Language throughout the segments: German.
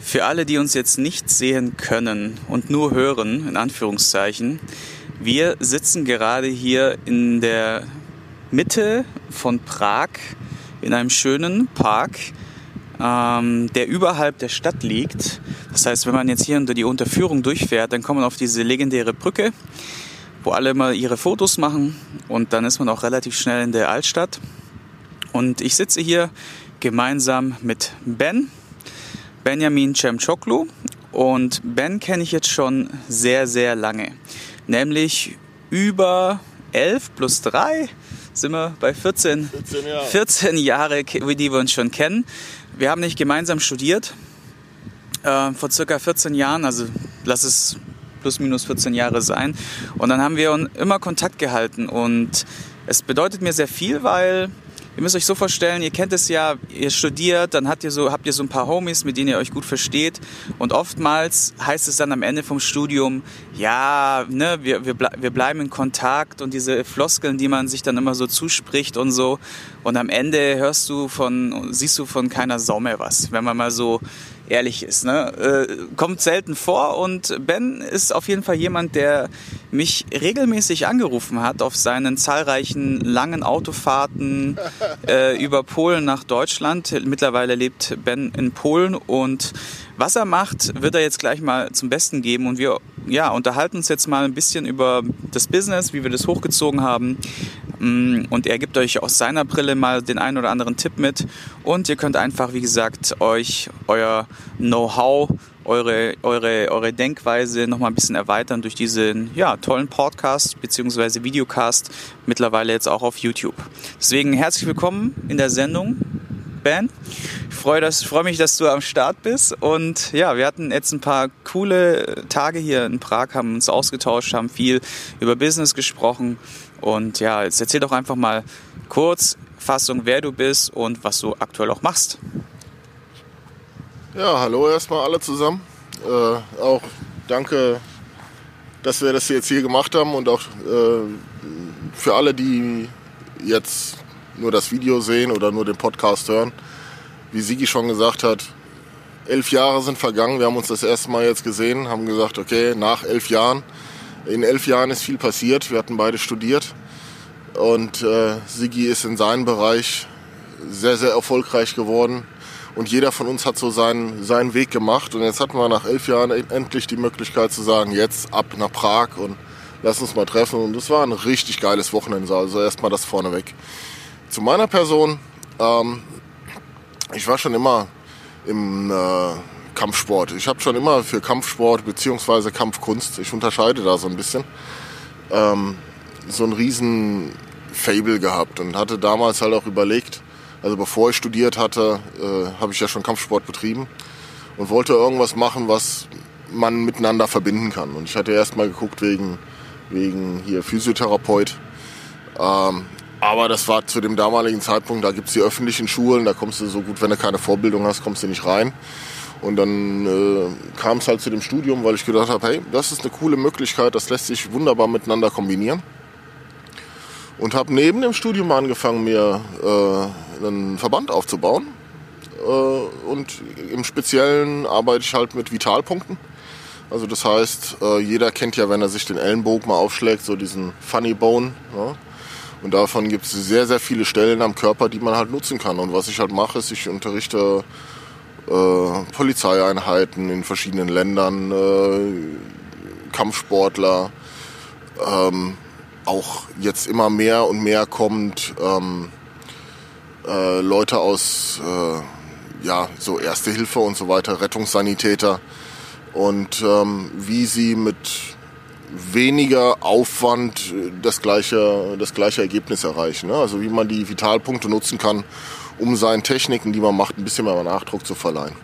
Für alle, die uns jetzt nicht sehen können und nur hören, in Anführungszeichen, wir sitzen gerade hier in der Mitte von Prag in einem schönen Park, ähm, der überhalb der Stadt liegt. Das heißt, wenn man jetzt hier unter die Unterführung durchfährt, dann kommt man auf diese legendäre Brücke, wo alle mal ihre Fotos machen und dann ist man auch relativ schnell in der Altstadt. Und ich sitze hier gemeinsam mit Ben, Benjamin Cemchoklu. Und Ben kenne ich jetzt schon sehr, sehr lange. Nämlich über 11 plus 3 sind wir bei 14, 14 Jahre. 14 Jahre, die wir uns schon kennen. Wir haben nicht gemeinsam studiert. Äh, vor circa 14 Jahren, also lass es plus minus 14 Jahre sein. Und dann haben wir immer Kontakt gehalten. Und es bedeutet mir sehr viel, weil Ihr müsst euch so vorstellen, ihr kennt es ja, ihr studiert, dann habt ihr so, habt ihr so ein paar Homies, mit denen ihr euch gut versteht. Und oftmals heißt es dann am Ende vom Studium, ja, ne, wir, wir, wir bleiben in Kontakt und diese Floskeln, die man sich dann immer so zuspricht und so. Und am Ende hörst du von, siehst du von keiner Sau mehr was, wenn man mal so ehrlich ist. Ne? Äh, kommt selten vor und Ben ist auf jeden Fall jemand, der mich regelmäßig angerufen hat auf seinen zahlreichen langen Autofahrten äh, über Polen nach Deutschland. Mittlerweile lebt Ben in Polen und was er macht, wird er jetzt gleich mal zum Besten geben und wir ja, unterhalten uns jetzt mal ein bisschen über das Business, wie wir das hochgezogen haben, und er gibt euch aus seiner Brille mal den einen oder anderen Tipp mit. Und ihr könnt einfach, wie gesagt, euch euer Know-how, eure, eure, eure Denkweise nochmal ein bisschen erweitern durch diesen ja, tollen Podcast bzw. Videocast, mittlerweile jetzt auch auf YouTube. Deswegen herzlich willkommen in der Sendung. Ben. Ich freue, freue mich, dass du am Start bist. Und ja, wir hatten jetzt ein paar coole Tage hier in Prag, haben uns ausgetauscht, haben viel über Business gesprochen. Und ja, jetzt erzähl doch einfach mal kurz Fassung, wer du bist und was du aktuell auch machst. Ja, hallo erstmal alle zusammen. Äh, auch danke, dass wir das jetzt hier gemacht haben und auch äh, für alle, die jetzt nur das Video sehen oder nur den Podcast hören. Wie Sigi schon gesagt hat, elf Jahre sind vergangen. Wir haben uns das erste Mal jetzt gesehen, haben gesagt, okay, nach elf Jahren in elf Jahren ist viel passiert. Wir hatten beide studiert. Und äh, Sigi ist in seinem Bereich sehr, sehr erfolgreich geworden. Und jeder von uns hat so seinen, seinen Weg gemacht. Und jetzt hatten wir nach elf Jahren endlich die Möglichkeit zu sagen, jetzt ab nach Prag und lass uns mal treffen. Und das war ein richtig geiles Wochenende. Also erstmal das vorneweg. Zu meiner Person. Ähm, ich war schon immer im äh, Kampfsport. Ich habe schon immer für Kampfsport bzw. Kampfkunst, ich unterscheide da so ein bisschen, ähm, so ein riesen Fable gehabt und hatte damals halt auch überlegt, also bevor ich studiert hatte, äh, habe ich ja schon Kampfsport betrieben und wollte irgendwas machen, was man miteinander verbinden kann. Und ich hatte erst mal geguckt wegen, wegen hier Physiotherapeut. Ähm, aber das war zu dem damaligen Zeitpunkt, da gibt es die öffentlichen Schulen, da kommst du so gut, wenn du keine Vorbildung hast, kommst du nicht rein. Und dann äh, kam es halt zu dem Studium, weil ich gedacht habe, hey, das ist eine coole Möglichkeit, das lässt sich wunderbar miteinander kombinieren. Und habe neben dem Studium angefangen, mir äh, einen Verband aufzubauen. Äh, und im Speziellen arbeite ich halt mit Vitalpunkten. Also das heißt, äh, jeder kennt ja, wenn er sich den Ellenbogen mal aufschlägt, so diesen Funny Bone. Ja? Und davon gibt es sehr, sehr viele Stellen am Körper, die man halt nutzen kann. Und was ich halt mache, ist, ich unterrichte äh, Polizeieinheiten in verschiedenen Ländern, äh, Kampfsportler. Ähm, auch jetzt immer mehr und mehr kommt ähm, äh, Leute aus äh, ja so Erste Hilfe und so weiter, Rettungssanitäter und ähm, wie sie mit weniger Aufwand das gleiche, das gleiche Ergebnis erreichen. Ne? Also wie man die Vitalpunkte nutzen kann, um seinen Techniken, die man macht, ein bisschen mehr Nachdruck zu verleihen.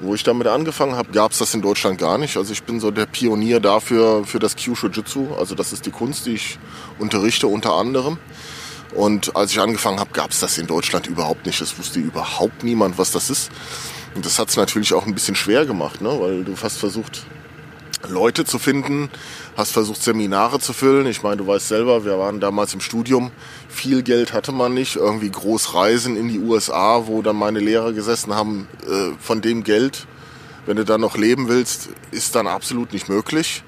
Wo ich damit angefangen habe, gab es das in Deutschland gar nicht. Also ich bin so der Pionier dafür für das Kyushu-Jutsu. Also das ist die Kunst, die ich unterrichte unter anderem. Und als ich angefangen habe, gab es das in Deutschland überhaupt nicht. Das wusste überhaupt niemand, was das ist. Und das hat es natürlich auch ein bisschen schwer gemacht, ne? weil du fast versucht, Leute zu finden, hast versucht Seminare zu füllen. Ich meine, du weißt selber, wir waren damals im Studium, viel Geld hatte man nicht, irgendwie groß reisen in die USA, wo dann meine Lehrer gesessen haben, äh, von dem Geld wenn du dann noch leben willst, ist dann absolut nicht möglich.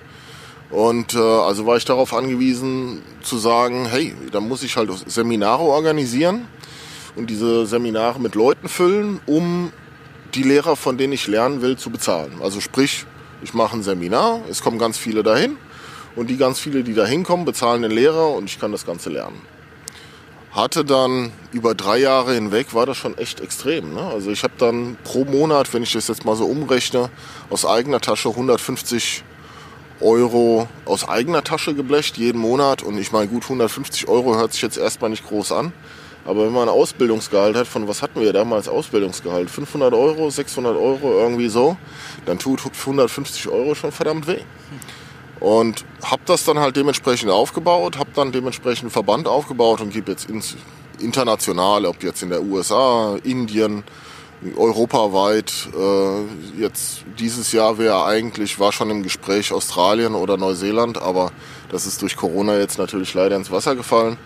Und äh, also war ich darauf angewiesen zu sagen, hey, dann muss ich halt Seminare organisieren und diese Seminare mit Leuten füllen, um die Lehrer, von denen ich lernen will, zu bezahlen. Also sprich, ich mache ein Seminar, es kommen ganz viele dahin und die ganz viele, die da hinkommen, bezahlen den Lehrer und ich kann das Ganze lernen. Hatte dann über drei Jahre hinweg, war das schon echt extrem. Ne? Also ich habe dann pro Monat, wenn ich das jetzt mal so umrechne, aus eigener Tasche 150 Euro aus eigener Tasche geblecht jeden Monat. Und ich meine, gut, 150 Euro hört sich jetzt erstmal nicht groß an. Aber wenn man ein Ausbildungsgehalt hat, von was hatten wir damals Ausbildungsgehalt? 500 Euro, 600 Euro, irgendwie so, dann tut 150 Euro schon verdammt weh. Und habe das dann halt dementsprechend aufgebaut, habe dann dementsprechend einen Verband aufgebaut und gebe jetzt ins international, ob jetzt in der USA, Indien, europaweit. Äh, jetzt dieses Jahr wäre eigentlich, war schon im Gespräch Australien oder Neuseeland, aber das ist durch Corona jetzt natürlich leider ins Wasser gefallen.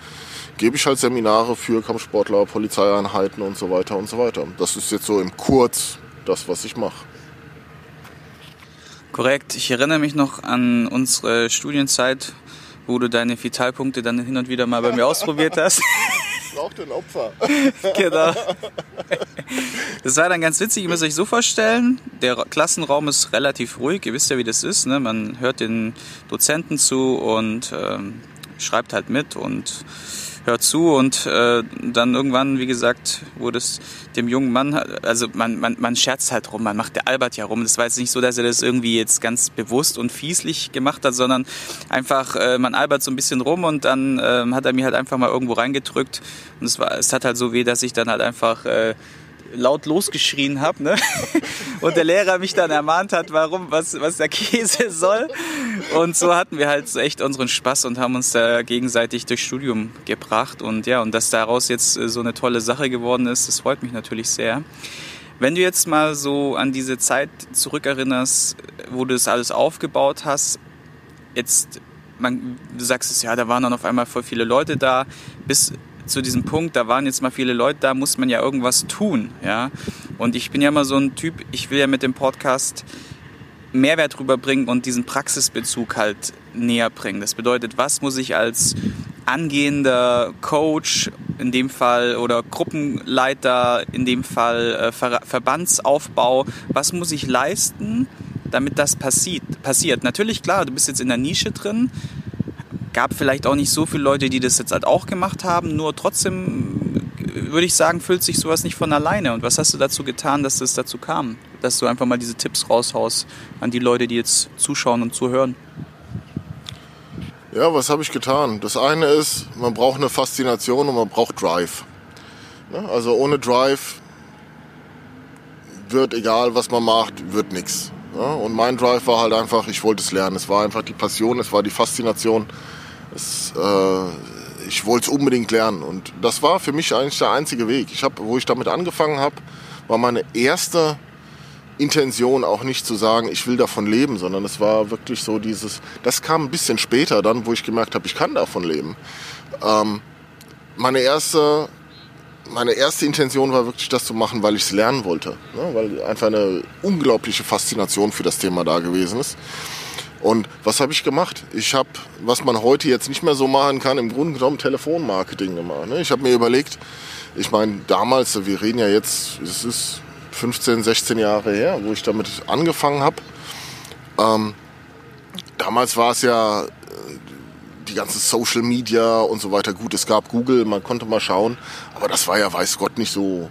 Gebe ich halt Seminare für Kampfsportler, Polizeieinheiten und so weiter und so weiter. Das ist jetzt so im Kurz das, was ich mache. Korrekt. Ich erinnere mich noch an unsere Studienzeit, wo du deine Vitalpunkte dann hin und wieder mal bei mir ausprobiert hast. Braucht ein Opfer. genau. Das war dann ganz witzig, ihr müsst euch so vorstellen, der Klassenraum ist relativ ruhig, ihr wisst ja, wie das ist. Ne? Man hört den Dozenten zu und ähm, schreibt halt mit und hört zu und äh, dann irgendwann, wie gesagt, wurde es dem jungen Mann, also man, man, man scherzt halt rum, man macht der Albert ja rum. Das war jetzt nicht so, dass er das irgendwie jetzt ganz bewusst und fieslich gemacht hat, sondern einfach, äh, man albert so ein bisschen rum und dann äh, hat er mir halt einfach mal irgendwo reingedrückt und es war, es hat halt so weh, dass ich dann halt einfach äh, laut losgeschrien habe, ne? Und der Lehrer mich dann ermahnt hat, warum, was, was der Käse soll. Und so hatten wir halt echt unseren Spaß und haben uns da gegenseitig durchs Studium gebracht. Und ja, und dass daraus jetzt äh, so eine tolle Sache geworden ist, das freut mich natürlich sehr. Wenn du jetzt mal so an diese Zeit zurückerinnerst, wo du das alles aufgebaut hast, jetzt, man, du sagst es ja, da waren dann auf einmal voll viele Leute da, bis zu diesem Punkt, da waren jetzt mal viele Leute, da muss man ja irgendwas tun, ja. Und ich bin ja immer so ein Typ, ich will ja mit dem Podcast Mehrwert rüberbringen und diesen Praxisbezug halt näher bringen. Das bedeutet, was muss ich als angehender Coach in dem Fall oder Gruppenleiter in dem Fall äh, Ver Verbandsaufbau, was muss ich leisten, damit das passiert? passiert? Natürlich, klar, du bist jetzt in der Nische drin, gab vielleicht auch nicht so viele Leute, die das jetzt halt auch gemacht haben, nur trotzdem würde ich sagen, füllt sich sowas nicht von alleine. Und was hast du dazu getan, dass das dazu kam? Dass du einfach mal diese Tipps raushaust an die Leute, die jetzt zuschauen und zuhören? Ja, was habe ich getan? Das eine ist, man braucht eine Faszination und man braucht Drive. Also ohne Drive wird egal, was man macht, wird nichts. Und mein Drive war halt einfach, ich wollte es lernen. Es war einfach die Passion, es war die Faszination. Es, äh, ich wollte es unbedingt lernen und das war für mich eigentlich der einzige Weg. Ich hab, wo ich damit angefangen habe, war meine erste Intention auch nicht zu sagen, ich will davon leben, sondern es war wirklich so dieses, das kam ein bisschen später dann, wo ich gemerkt habe, ich kann davon leben. Ähm, meine erste meine erste Intention war wirklich das zu machen, weil ich es lernen wollte. Ne? Weil einfach eine unglaubliche Faszination für das Thema da gewesen ist. Und was habe ich gemacht? Ich habe, was man heute jetzt nicht mehr so machen kann, im Grunde genommen Telefonmarketing gemacht. Ne? Ich habe mir überlegt, ich meine, damals, wir reden ja jetzt, es ist 15, 16 Jahre her, wo ich damit angefangen habe. Ähm, damals war es ja äh, die ganze Social Media und so weiter. Gut, es gab Google, man konnte mal schauen, aber das war ja, weiß Gott, nicht so,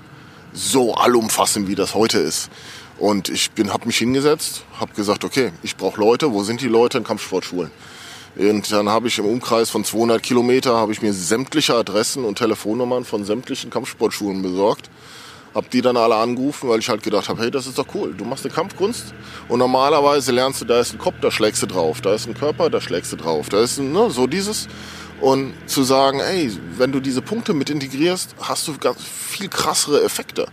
so allumfassend, wie das heute ist. Und ich habe mich hingesetzt, habe gesagt, okay, ich brauche Leute. Wo sind die Leute in Kampfsportschulen? Und dann habe ich im Umkreis von 200 Kilometer habe ich mir sämtliche Adressen und Telefonnummern von sämtlichen Kampfsportschulen besorgt. Hab die dann alle angerufen, weil ich halt gedacht habe, hey, das ist doch cool. Du machst eine Kampfkunst und normalerweise lernst du, da ist ein Kopf, da schlägst du drauf. Da ist ein Körper, da schlägst du drauf. Da ist ein, ne, so dieses. Und zu sagen, ey, wenn du diese Punkte mit integrierst, hast du ganz viel krassere Effekte.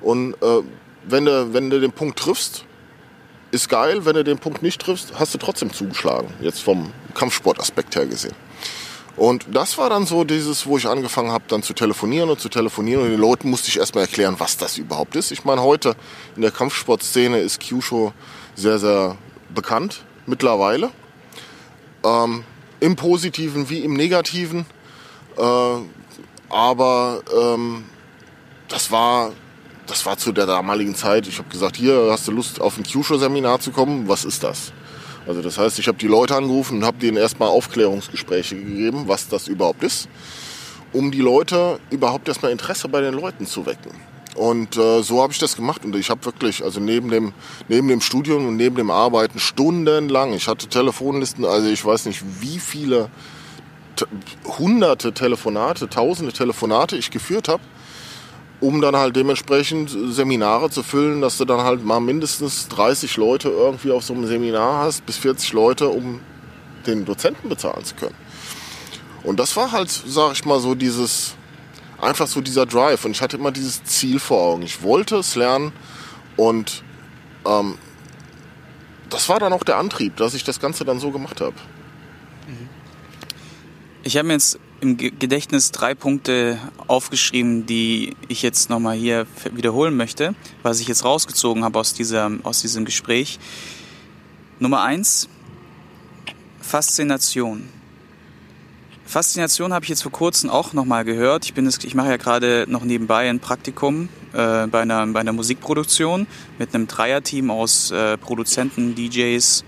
Und äh, wenn du, wenn du den Punkt triffst, ist geil. Wenn du den Punkt nicht triffst, hast du trotzdem zugeschlagen. Jetzt vom Kampfsportaspekt her gesehen. Und das war dann so dieses, wo ich angefangen habe, dann zu telefonieren und zu telefonieren. Und den Leuten musste ich erstmal erklären, was das überhaupt ist. Ich meine, heute in der Kampfsportszene ist Kyushu sehr, sehr bekannt mittlerweile. Ähm, Im Positiven wie im Negativen. Äh, aber ähm, das war das war zu der damaligen Zeit. Ich habe gesagt, hier hast du Lust auf ein Kyushu-Seminar zu kommen? Was ist das? Also das heißt, ich habe die Leute angerufen und habe denen erstmal Aufklärungsgespräche gegeben, was das überhaupt ist, um die Leute überhaupt erstmal Interesse bei den Leuten zu wecken. Und äh, so habe ich das gemacht und ich habe wirklich, also neben dem, neben dem Studium und neben dem Arbeiten stundenlang, ich hatte Telefonlisten, also ich weiß nicht wie viele hunderte Telefonate, tausende Telefonate ich geführt habe um dann halt dementsprechend Seminare zu füllen, dass du dann halt mal mindestens 30 Leute irgendwie auf so einem Seminar hast, bis 40 Leute, um den Dozenten bezahlen zu können. Und das war halt, sag ich mal, so dieses, einfach so dieser Drive. Und ich hatte immer dieses Ziel vor Augen. Ich wollte es lernen und ähm, das war dann auch der Antrieb, dass ich das Ganze dann so gemacht habe. Ich habe mir jetzt im Gedächtnis drei Punkte aufgeschrieben, die ich jetzt nochmal hier wiederholen möchte, was ich jetzt rausgezogen habe aus, dieser, aus diesem Gespräch. Nummer eins, Faszination. Faszination habe ich jetzt vor kurzem auch nochmal gehört. Ich, bin es, ich mache ja gerade noch nebenbei ein Praktikum äh, bei, einer, bei einer Musikproduktion mit einem Dreierteam aus äh, Produzenten, DJs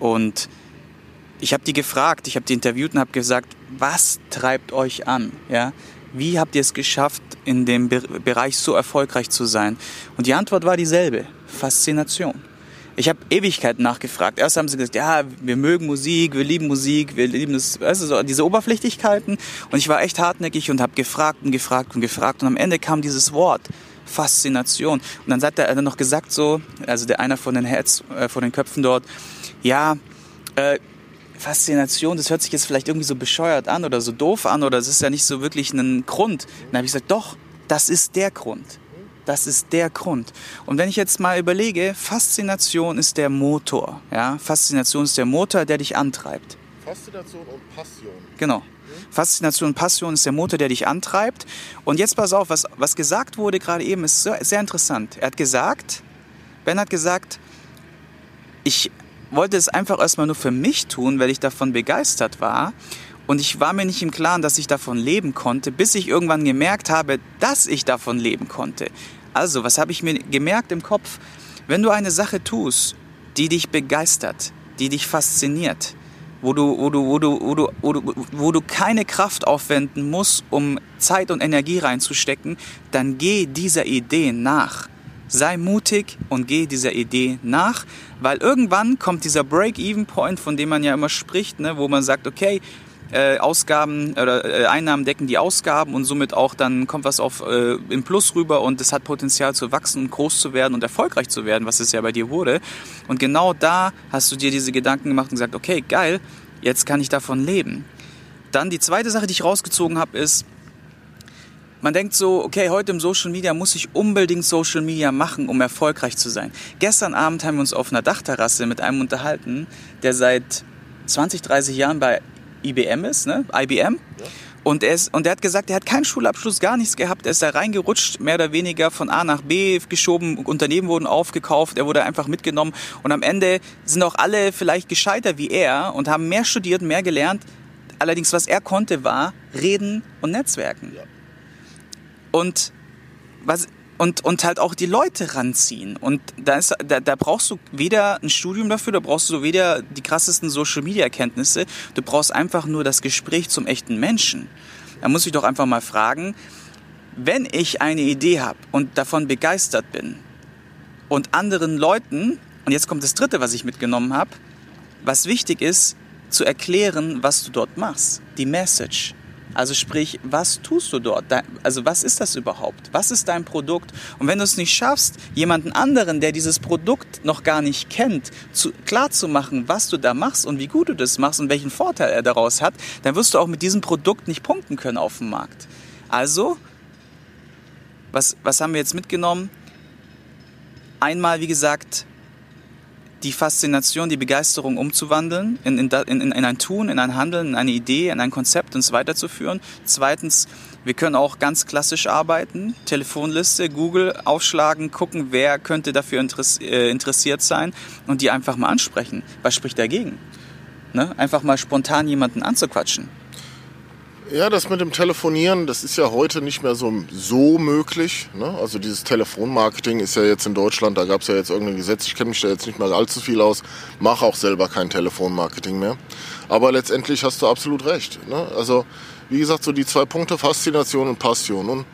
und ich habe die gefragt, ich habe die interviewt und habe gesagt, was treibt euch an? Ja? Wie habt ihr es geschafft, in dem Be Bereich so erfolgreich zu sein? Und die Antwort war dieselbe, Faszination. Ich habe Ewigkeiten nachgefragt. Erst haben sie gesagt, ja, wir mögen Musik, wir lieben Musik, wir lieben das, weißt du, so diese Oberflächlichkeiten. Und ich war echt hartnäckig und habe gefragt und gefragt und gefragt. Und am Ende kam dieses Wort, Faszination. Und dann hat er dann noch gesagt so, also der einer von den Heads, äh, von den Köpfen dort, ja, äh, Faszination, das hört sich jetzt vielleicht irgendwie so bescheuert an oder so doof an oder es ist ja nicht so wirklich ein Grund. Dann habe ich gesagt, doch, das ist der Grund. Das ist der Grund. Und wenn ich jetzt mal überlege, Faszination ist der Motor. Ja? Faszination ist der Motor, der dich antreibt. Faszination und Passion. Genau. Faszination und Passion ist der Motor, der dich antreibt. Und jetzt pass auf, was, was gesagt wurde gerade eben, ist sehr, sehr interessant. Er hat gesagt, Ben hat gesagt, ich wollte es einfach erstmal nur für mich tun, weil ich davon begeistert war. Und ich war mir nicht im Klaren, dass ich davon leben konnte, bis ich irgendwann gemerkt habe, dass ich davon leben konnte. Also, was habe ich mir gemerkt im Kopf? Wenn du eine Sache tust, die dich begeistert, die dich fasziniert, wo du, wo du, wo du, wo du, wo du, wo du keine Kraft aufwenden musst, um Zeit und Energie reinzustecken, dann geh dieser Idee nach. Sei mutig und geh dieser Idee nach, weil irgendwann kommt dieser Break-Even-Point, von dem man ja immer spricht, ne, wo man sagt, okay, äh, Ausgaben oder äh, Einnahmen decken die Ausgaben und somit auch dann kommt was auf äh, im Plus rüber und es hat Potenzial zu wachsen und groß zu werden und erfolgreich zu werden, was es ja bei dir wurde. Und genau da hast du dir diese Gedanken gemacht und gesagt, okay, geil, jetzt kann ich davon leben. Dann die zweite Sache, die ich rausgezogen habe, ist, man denkt so, okay, heute im Social Media muss ich unbedingt Social Media machen, um erfolgreich zu sein. Gestern Abend haben wir uns auf einer Dachterrasse mit einem unterhalten, der seit 20, 30 Jahren bei IBM ist, ne? IBM. Ja. Und er, ist, und er hat gesagt, er hat keinen Schulabschluss, gar nichts gehabt. Er ist da reingerutscht, mehr oder weniger von A nach B geschoben. Unternehmen wurden aufgekauft, er wurde einfach mitgenommen. Und am Ende sind auch alle vielleicht gescheiter wie er und haben mehr studiert, mehr gelernt. Allerdings, was er konnte, war reden und Netzwerken. Ja und was und, und halt auch die Leute ranziehen. Und da, ist, da, da brauchst du weder ein Studium dafür, da brauchst du weder die krassesten Social-Media-Kenntnisse, du brauchst einfach nur das Gespräch zum echten Menschen. Da muss ich doch einfach mal fragen, wenn ich eine Idee habe und davon begeistert bin und anderen Leuten, und jetzt kommt das Dritte, was ich mitgenommen habe, was wichtig ist, zu erklären, was du dort machst, die Message. Also sprich, was tust du dort? Also was ist das überhaupt? Was ist dein Produkt? Und wenn du es nicht schaffst, jemanden anderen, der dieses Produkt noch gar nicht kennt, zu, klar zu machen, was du da machst und wie gut du das machst und welchen Vorteil er daraus hat, dann wirst du auch mit diesem Produkt nicht punkten können auf dem Markt. Also, was, was haben wir jetzt mitgenommen? Einmal, wie gesagt, die Faszination, die Begeisterung umzuwandeln, in, in, in, in ein Tun, in ein Handeln, in eine Idee, in ein Konzept, uns weiterzuführen. Zweitens, wir können auch ganz klassisch arbeiten, Telefonliste, Google aufschlagen, gucken, wer könnte dafür äh, interessiert sein und die einfach mal ansprechen. Was spricht dagegen? Ne? Einfach mal spontan jemanden anzuquatschen. Ja, das mit dem Telefonieren, das ist ja heute nicht mehr so, so möglich. Ne? Also dieses Telefonmarketing ist ja jetzt in Deutschland, da gab es ja jetzt irgendein Gesetz, ich kenne mich da jetzt nicht mehr allzu viel aus, mache auch selber kein Telefonmarketing mehr. Aber letztendlich hast du absolut recht. Ne? Also wie gesagt, so die zwei Punkte Faszination und Passion. Und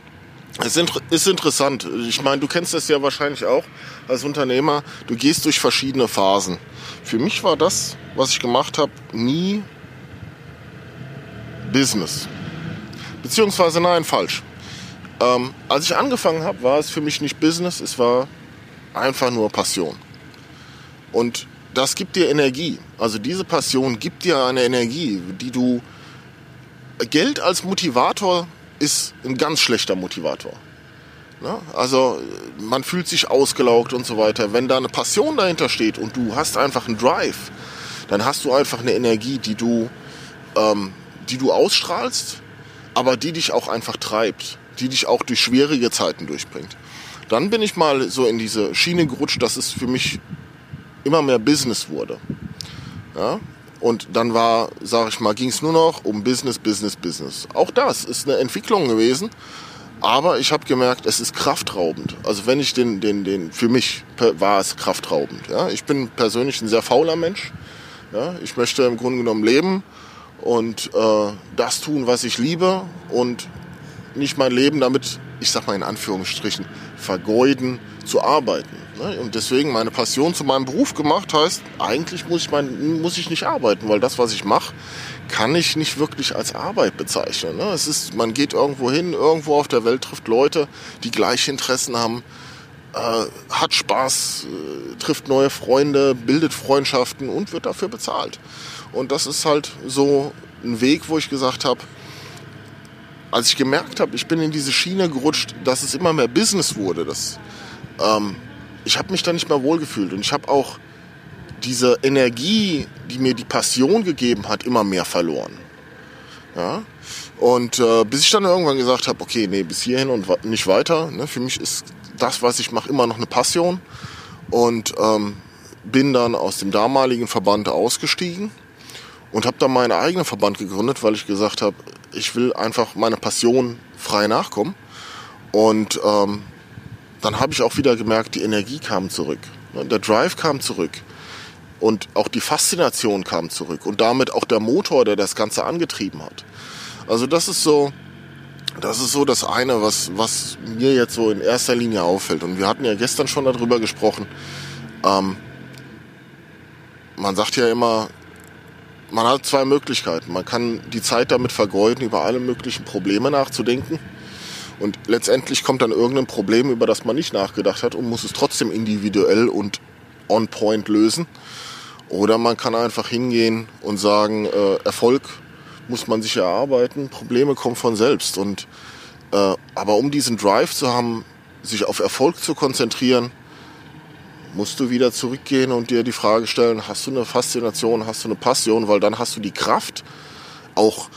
es ist interessant. Ich meine, du kennst das ja wahrscheinlich auch als Unternehmer. Du gehst durch verschiedene Phasen. Für mich war das, was ich gemacht habe, nie Business. Beziehungsweise nein, falsch. Ähm, als ich angefangen habe, war es für mich nicht Business, es war einfach nur Passion. Und das gibt dir Energie. Also diese Passion gibt dir eine Energie, die du... Geld als Motivator ist ein ganz schlechter Motivator. Ne? Also man fühlt sich ausgelaugt und so weiter. Wenn da eine Passion dahinter steht und du hast einfach einen Drive, dann hast du einfach eine Energie, die du ähm, die du ausstrahlst, aber die dich auch einfach treibt, die dich auch durch schwierige Zeiten durchbringt. Dann bin ich mal so in diese Schiene gerutscht, dass es für mich immer mehr Business wurde. Ja? Und dann war, sage ich mal, ging es nur noch um Business, Business, Business. Auch das ist eine Entwicklung gewesen. Aber ich habe gemerkt, es ist kraftraubend. Also wenn ich den, den, den, für mich war es kraftraubend. Ja? Ich bin persönlich ein sehr fauler Mensch. Ja? Ich möchte im Grunde genommen leben und äh, das tun, was ich liebe und nicht mein Leben damit, ich sag mal in Anführungsstrichen, vergeuden zu arbeiten. Ne? Und deswegen meine Passion zu meinem Beruf gemacht heißt, eigentlich muss ich, mein, muss ich nicht arbeiten, weil das, was ich mache, kann ich nicht wirklich als Arbeit bezeichnen. Ne? Es ist, man geht irgendwo hin, irgendwo auf der Welt trifft Leute, die gleiche Interessen haben, äh, hat Spaß, äh, trifft neue Freunde, bildet Freundschaften und wird dafür bezahlt. Und das ist halt so ein Weg, wo ich gesagt habe, als ich gemerkt habe, ich bin in diese Schiene gerutscht, dass es immer mehr Business wurde, das, ähm, ich habe mich da nicht mehr wohlgefühlt und ich habe auch diese Energie, die mir die Passion gegeben hat, immer mehr verloren. Ja? Und äh, bis ich dann irgendwann gesagt habe, okay, nee, bis hierhin und nicht weiter. Ne? Für mich ist das, was ich mache, immer noch eine Passion. Und ähm, bin dann aus dem damaligen Verband ausgestiegen und habe dann meinen eigenen Verband gegründet, weil ich gesagt habe, ich will einfach meiner Passion frei nachkommen. Und ähm, dann habe ich auch wieder gemerkt, die Energie kam zurück. Ne, der Drive kam zurück. Und auch die Faszination kam zurück. Und damit auch der Motor, der das Ganze angetrieben hat. Also das ist so, das ist so das eine, was, was mir jetzt so in erster Linie auffällt. Und wir hatten ja gestern schon darüber gesprochen. Ähm, man sagt ja immer, man hat zwei Möglichkeiten. Man kann die Zeit damit vergeuden, über alle möglichen Probleme nachzudenken. Und letztendlich kommt dann irgendein Problem, über das man nicht nachgedacht hat und muss es trotzdem individuell und on point lösen. Oder man kann einfach hingehen und sagen, äh, Erfolg muss man sich erarbeiten, Probleme kommen von selbst. Und, äh, aber um diesen Drive zu haben, sich auf Erfolg zu konzentrieren, musst du wieder zurückgehen und dir die Frage stellen, hast du eine Faszination, hast du eine Passion, weil dann hast du die Kraft, auch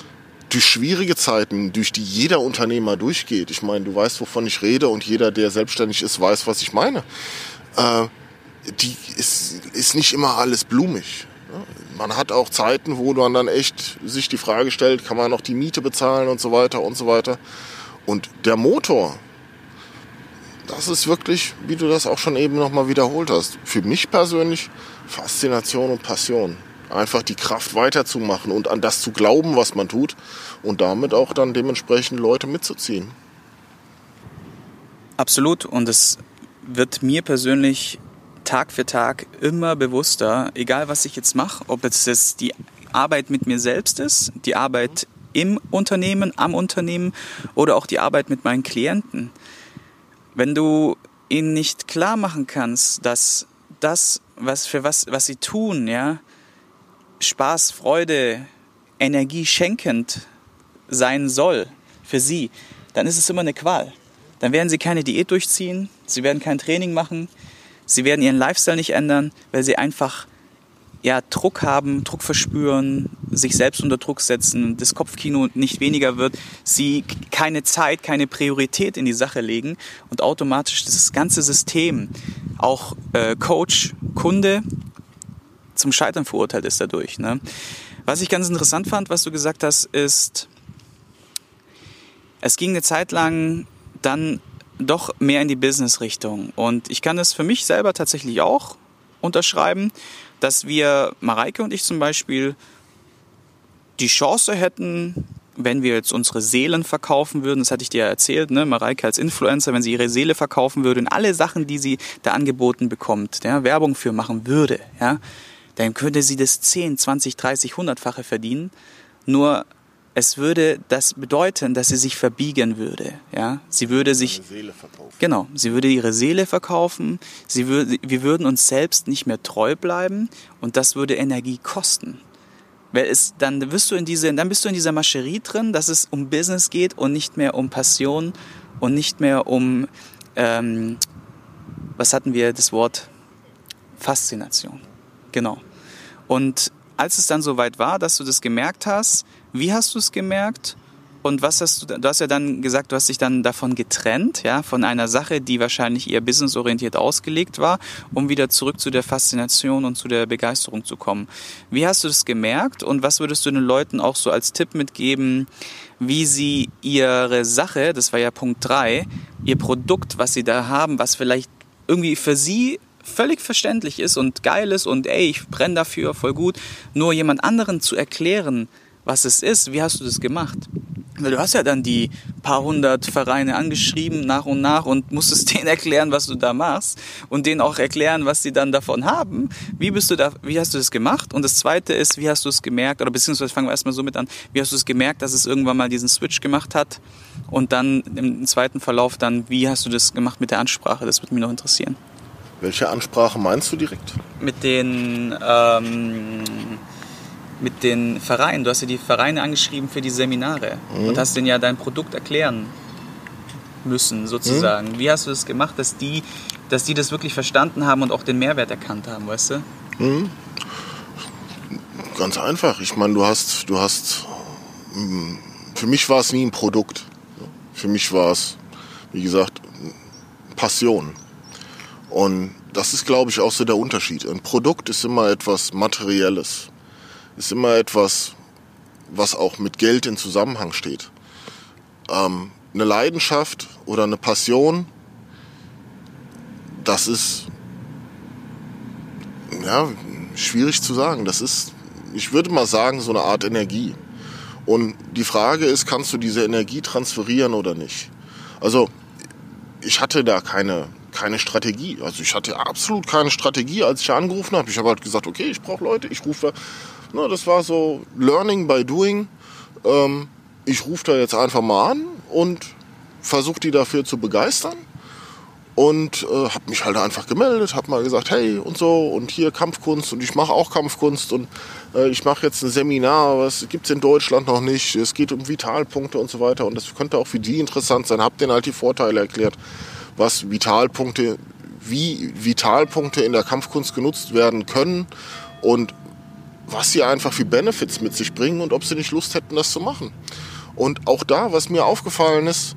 durch schwierige Zeiten, durch die jeder Unternehmer durchgeht. Ich meine, du weißt, wovon ich rede und jeder, der selbstständig ist, weiß, was ich meine. Äh, die ist, ist nicht immer alles blumig. Man hat auch Zeiten, wo man dann echt sich die Frage stellt, kann man noch die Miete bezahlen und so weiter und so weiter. Und der Motor, das ist wirklich, wie du das auch schon eben nochmal wiederholt hast, für mich persönlich Faszination und Passion. Einfach die Kraft weiterzumachen und an das zu glauben, was man tut und damit auch dann dementsprechend Leute mitzuziehen. Absolut und es wird mir persönlich Tag für Tag immer bewusster, egal was ich jetzt mache, ob es jetzt die Arbeit mit mir selbst ist, die Arbeit im Unternehmen, am Unternehmen oder auch die Arbeit mit meinen Klienten. Wenn du ihnen nicht klar machen kannst, dass das, was für was, was sie tun, ja, Spaß, Freude, Energie schenkend sein soll für sie, dann ist es immer eine Qual. Dann werden sie keine Diät durchziehen, sie werden kein Training machen, Sie werden ihren Lifestyle nicht ändern, weil sie einfach ja, Druck haben, Druck verspüren, sich selbst unter Druck setzen, das Kopfkino nicht weniger wird, sie keine Zeit, keine Priorität in die Sache legen und automatisch das ganze System, auch äh, Coach, Kunde, zum Scheitern verurteilt ist dadurch. Ne? Was ich ganz interessant fand, was du gesagt hast, ist, es ging eine Zeit lang dann doch mehr in die Business-Richtung. Und ich kann das für mich selber tatsächlich auch unterschreiben dass wir, Mareike und ich zum Beispiel, die Chance hätten, wenn wir jetzt unsere Seelen verkaufen würden, das hatte ich dir ja erzählt, ne, Mareike als Influencer, wenn sie ihre Seele verkaufen würde und alle Sachen, die sie da angeboten bekommt, ja, Werbung für machen würde, ja, dann könnte sie das 10, 20, 30, 100-fache verdienen. Nur es würde das bedeuten, dass sie sich verbiegen würde. Ja, sie würde sich genau, sie würde ihre Seele verkaufen. Sie würde, wir würden uns selbst nicht mehr treu bleiben und das würde Energie kosten. Weil es, dann wirst du in diese, dann bist du in dieser Mascherie drin, dass es um Business geht und nicht mehr um Passion und nicht mehr um, ähm, was hatten wir das Wort Faszination. Genau. Und als es dann soweit war, dass du das gemerkt hast, wie hast du es gemerkt? Und was hast du, du hast ja dann gesagt, du hast dich dann davon getrennt, ja, von einer Sache, die wahrscheinlich eher businessorientiert ausgelegt war, um wieder zurück zu der Faszination und zu der Begeisterung zu kommen. Wie hast du das gemerkt und was würdest du den Leuten auch so als Tipp mitgeben, wie sie ihre Sache, das war ja Punkt drei, ihr Produkt, was sie da haben, was vielleicht irgendwie für sie völlig verständlich ist und geil ist und ey, ich brenne dafür, voll gut, nur jemand anderen zu erklären, was es ist. Wie hast du das gemacht? Weil du hast ja dann die paar hundert Vereine angeschrieben nach und nach und musstest denen erklären, was du da machst und denen auch erklären, was sie dann davon haben. Wie bist du da, wie hast du das gemacht? Und das zweite ist, wie hast du es gemerkt, oder beziehungsweise fangen wir erstmal so mit an, wie hast du es gemerkt, dass es irgendwann mal diesen Switch gemacht hat? Und dann im zweiten Verlauf dann, wie hast du das gemacht mit der Ansprache? Das würde mich noch interessieren. Welche Ansprache meinst du direkt? Mit den, ähm, mit den Vereinen. Du hast ja die Vereine angeschrieben für die Seminare mhm. und hast denen ja dein Produkt erklären müssen, sozusagen. Mhm. Wie hast du das gemacht, dass die, dass die das wirklich verstanden haben und auch den Mehrwert erkannt haben, weißt du? Mhm. Ganz einfach. Ich meine, du hast, du hast, mm, für mich war es nie ein Produkt. Für mich war es, wie gesagt, Passion. Und das ist, glaube ich, auch so der Unterschied. Ein Produkt ist immer etwas Materielles ist immer etwas, was auch mit Geld in Zusammenhang steht. Ähm, eine Leidenschaft oder eine Passion, das ist ja schwierig zu sagen. Das ist, ich würde mal sagen, so eine Art Energie. Und die Frage ist, kannst du diese Energie transferieren oder nicht? Also ich hatte da keine keine Strategie. Also ich hatte absolut keine Strategie, als ich angerufen habe. Ich habe halt gesagt, okay, ich brauche Leute, ich rufe na, das war so Learning by Doing. Ähm, ich rufe da jetzt einfach mal an und versuche die dafür zu begeistern. Und äh, habe mich halt einfach gemeldet, habe mal gesagt, hey und so und hier Kampfkunst und ich mache auch Kampfkunst und äh, ich mache jetzt ein Seminar, was gibt es in Deutschland noch nicht. Es geht um Vitalpunkte und so weiter und das könnte auch für die interessant sein. Hab denen halt die Vorteile erklärt, was Vitalpunkte, wie Vitalpunkte in der Kampfkunst genutzt werden können und was sie einfach für Benefits mit sich bringen und ob sie nicht Lust hätten, das zu machen. Und auch da, was mir aufgefallen ist,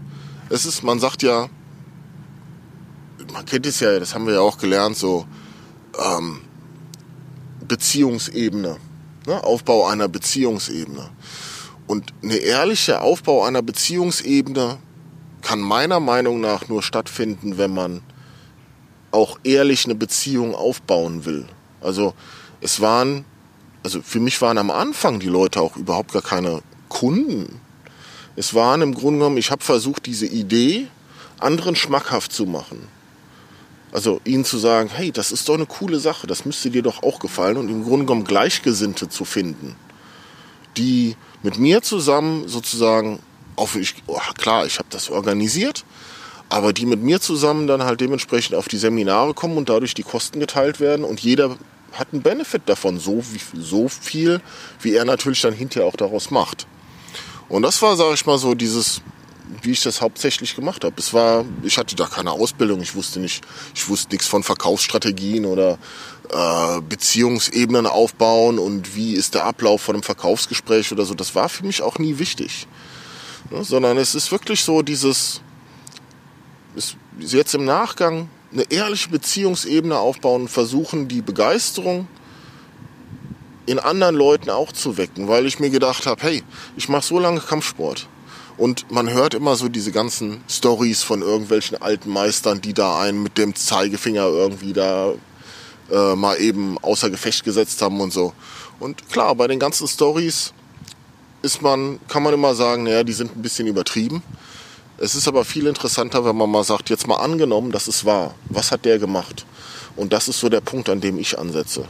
es ist, man sagt ja, man kennt es ja, das haben wir ja auch gelernt, so ähm, Beziehungsebene, ne? Aufbau einer Beziehungsebene. Und eine ehrliche Aufbau einer Beziehungsebene kann meiner Meinung nach nur stattfinden, wenn man auch ehrlich eine Beziehung aufbauen will. Also es waren also für mich waren am Anfang die Leute auch überhaupt gar keine Kunden. Es waren im Grunde genommen, ich habe versucht, diese Idee anderen schmackhaft zu machen. Also ihnen zu sagen, hey, das ist doch eine coole Sache, das müsste dir doch auch gefallen und im Grunde genommen Gleichgesinnte zu finden, die mit mir zusammen sozusagen, auf, ich, oh, klar, ich habe das organisiert, aber die mit mir zusammen dann halt dementsprechend auf die Seminare kommen und dadurch die Kosten geteilt werden und jeder hat einen Benefit davon, so, wie, so viel, wie er natürlich dann hinterher auch daraus macht. Und das war, sage ich mal, so dieses, wie ich das hauptsächlich gemacht habe. Es war, ich hatte da keine Ausbildung, ich wusste nicht, ich wusste nichts von Verkaufsstrategien oder äh, Beziehungsebenen aufbauen und wie ist der Ablauf von einem Verkaufsgespräch oder so. Das war für mich auch nie wichtig. Ne? Sondern es ist wirklich so dieses, ist jetzt im Nachgang eine ehrliche Beziehungsebene aufbauen und versuchen, die Begeisterung in anderen Leuten auch zu wecken, weil ich mir gedacht habe, hey, ich mache so lange Kampfsport und man hört immer so diese ganzen Stories von irgendwelchen alten Meistern, die da einen mit dem Zeigefinger irgendwie da äh, mal eben außer Gefecht gesetzt haben und so. Und klar, bei den ganzen Stories ist man, kann man immer sagen, naja, die sind ein bisschen übertrieben. Es ist aber viel interessanter, wenn man mal sagt, jetzt mal angenommen, das ist wahr. Was hat der gemacht? Und das ist so der Punkt, an dem ich ansetze.